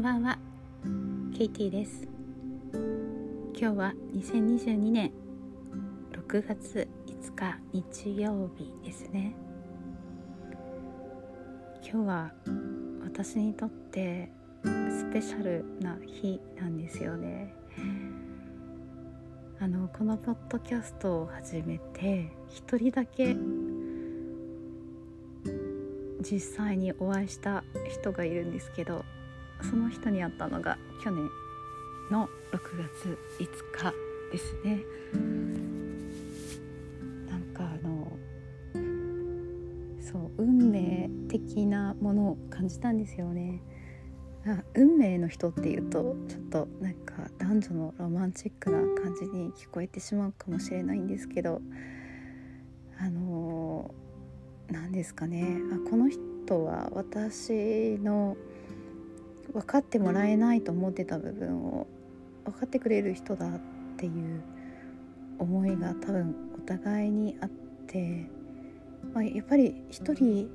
んばんは。ケイティです。今日は2022年6月5日日曜日ですね。今日は私にとってスペシャルな日なんですよね。あのこのポッドキャストを始めて一人だけ実際にお会いした人がいるんですけどその人に会ったのが去年の6月5日ですね。なんかあのそう運命的なものを感じたんですよね。あ運命の人っていうとちょっとなんか男女のロマンチックな感じに聞こえてしまうかもしれないんですけどあの何ですかね。あこの人は私の分かってもらえないと思ってた部分を分かってくれる人だっていう思いが多分お互いにあって、まあ、やっぱり一人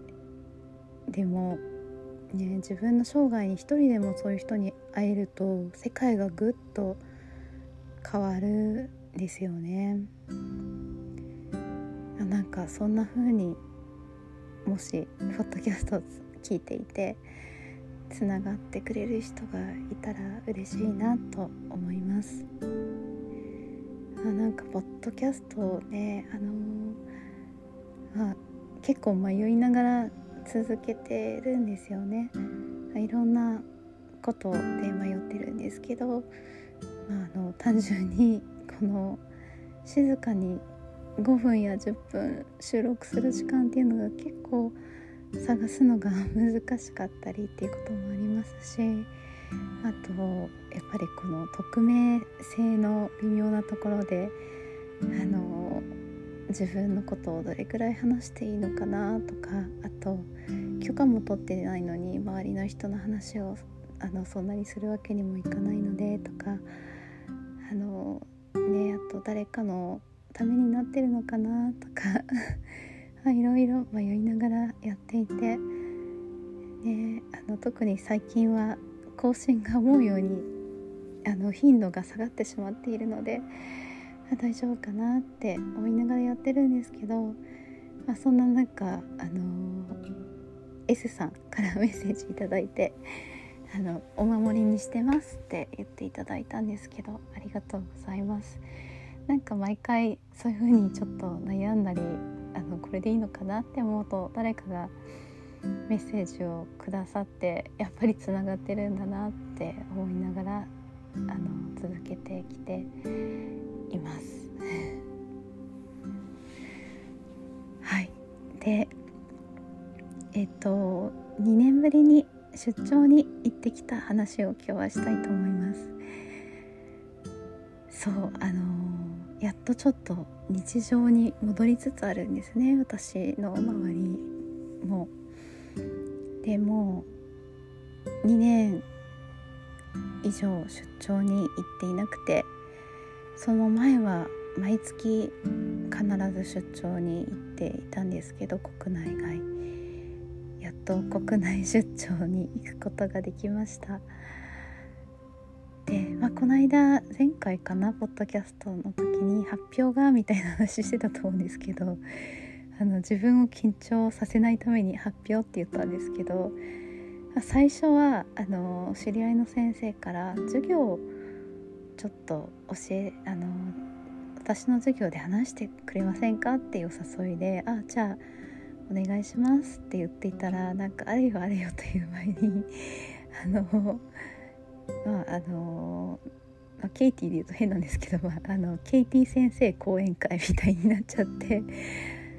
でも、ね、自分の生涯に一人でもそういう人に会えると世界がぐっと変わるんですよね。なんかそんな風にもしポッドキャストを聞いていてつながってくれる人がいたら嬉しいなと思います。あなんかポッドキャストをねあのー、あ結構迷いながら続けてるんですよね。いろんなことで迷ってるんですけど、まあ、あの単純にこの静かに5分や10分収録する時間っていうのが結構探すのが難しかったりっていうこともありますしあとやっぱりこの匿名性の微妙なところであの自分のことをどれくらい話していいのかなとかあと許可も取ってないのに周りの人の話をあのそんなにするわけにもいかないのでとかあのねあと誰かのためになってるのかなとかいろいろ迷いながらやっていて、ね、あの特に最近は更新が思うようにあの頻度が下がってしまっているので大丈夫かなって思いながらやってるんですけど、まあ、そんな中、あの S さんから メッセージ頂いてあの「お守りにしてます」って言っていただいたんですけどありがとうございます。なんか毎回そういう風にちょっと悩んだりあのこれでいいのかなって思うと誰かがメッセージをくださってやっぱりつながってるんだなって思いながらあの続けてきています。はいでえっ、と2年ぶりに出張に行ってきた話を今日はしたいと思います。そうあのやっとちょっと日常に戻りつつあるんですね私の周りも。でも2年以上出張に行っていなくてその前は毎月必ず出張に行っていたんですけど国内外やっと国内出張に行くことができました。で、この間前回かなポッドキャストの時に発表がみたいな話してたと思うんですけどあの自分を緊張させないために発表って言ったんですけど最初はあの知り合いの先生から授業をちょっと教えあの私の授業で話してくれませんかっていう誘いで「あじゃあお願いします」って言っていたらなんかあれよあれよという前にあのまああのあ、ケイティで言うと変なんですけど、まあ、あのケイティ先生講演会みたいになっちゃって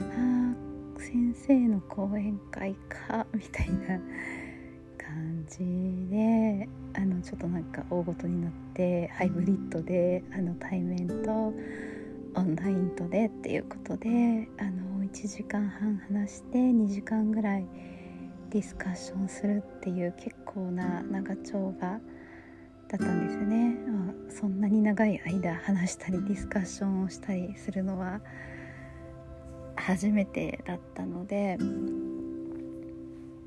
あ先生の講演会かみたいな感じであのちょっとなんか大ごとになってハイブリッドであの対面とオンラインとでっていうことであの1時間半話して2時間ぐらいディスカッションするっていう結構な長丁場だったんですよね、あ、そんなに長い間話したりディスカッションをしたりするのは初めてだったので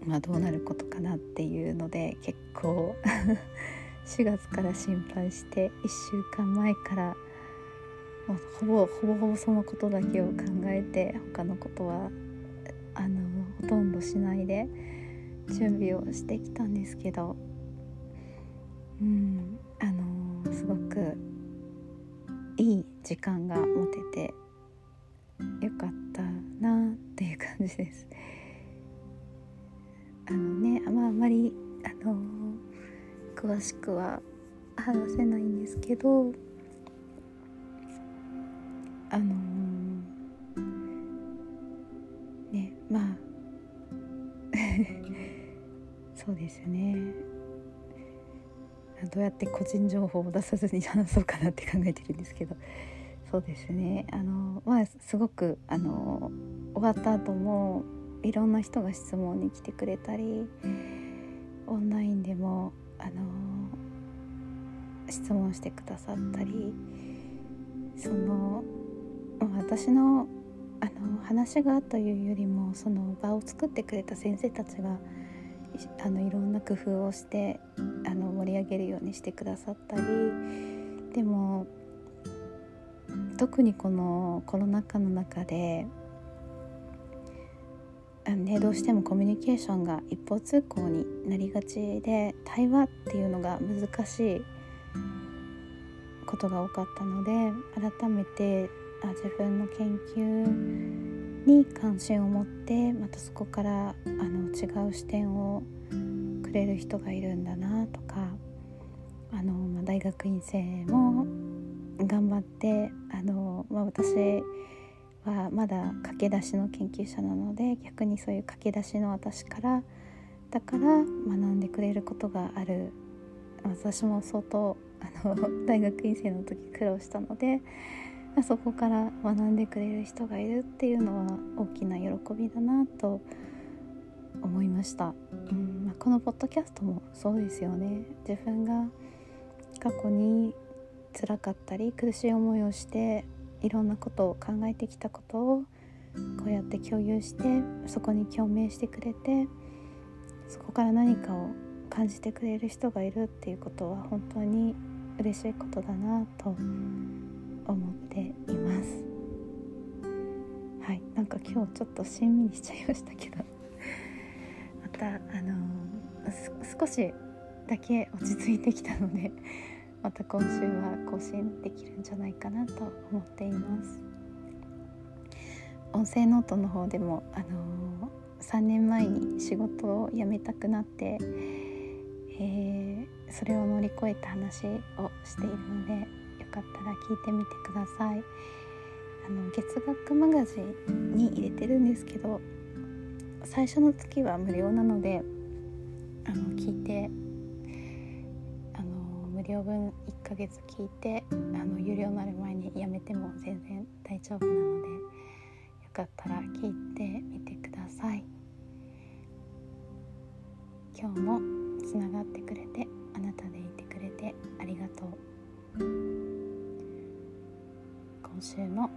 まあ、どうなることかなっていうので結構 4月から心配して1週間前からもうほぼほぼほぼそのことだけを考えて他のことはあのほとんどしないで準備をしてきたんですけどうんあのすごくいい時間が持ててよかったなっていう感じです。あのねまああんまりあの詳しくは話せないんですけどあのねまあ そうですねどうやって個人情報を出さずに話そうかなって考えてるんですけど。そうですね。あのまあすごくあの終わった後もいろんな人が質問に来てくれたりオンラインでもあの質問してくださったりその私のあの話がというよりもその場を作ってくれた先生たちがあのいろんな工夫をしてあの盛り上げるようにしてくださったりでも特にこのコロナ禍の中であ、ね、どうしてもコミュニケーションが一方通行になりがちで対話っていうのが難しいことが多かったので改めてあ自分の研究に関心を持ってまたそこからあの違う視点をくれる人がいるんだなとか、大学院生も頑張ってあの、まあ、私はまだ駆け出しの研究者なので逆にそういう駆け出しの私からだから学んでくれることがある。私も相当あの 大学院生の時苦労したのでそこから学んでくれる人がいるっていうのは大きな喜びだなと思いました、うんまあ、このポッドキャストもそうですよね。自分が過去に辛かったり苦しい思いをしていろんなことを考えてきたことをこうやって共有してそこに共鳴してくれてそこから何かを感じてくれる人がいるっていうことは本当に嬉しいことだなと思っています。はいなんか今日ちょっとしんみりしちゃいましたけど。またあのー、少しだけ落ち着いてきたので また今週は更新できるんじゃないかなと思っています。音声ノートの方でもあのー、3年前に仕事を辞めたくなって、えー、それを乗り越えた話をしているのでよかったら聞いてみてください。あの月額マガジンに入れてるんですけど最初の月は無料なのであの聞いて無料分1ヶ月聞いてあの有料になる前にやめても全然大丈夫なのでよかったら聞いてみてください。今日もつながってくれてあなたでいてくれてありがとう。今週も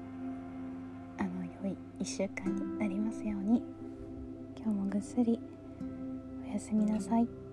あの良い1週間になりますように。今日もぐっすりおやすみなさい。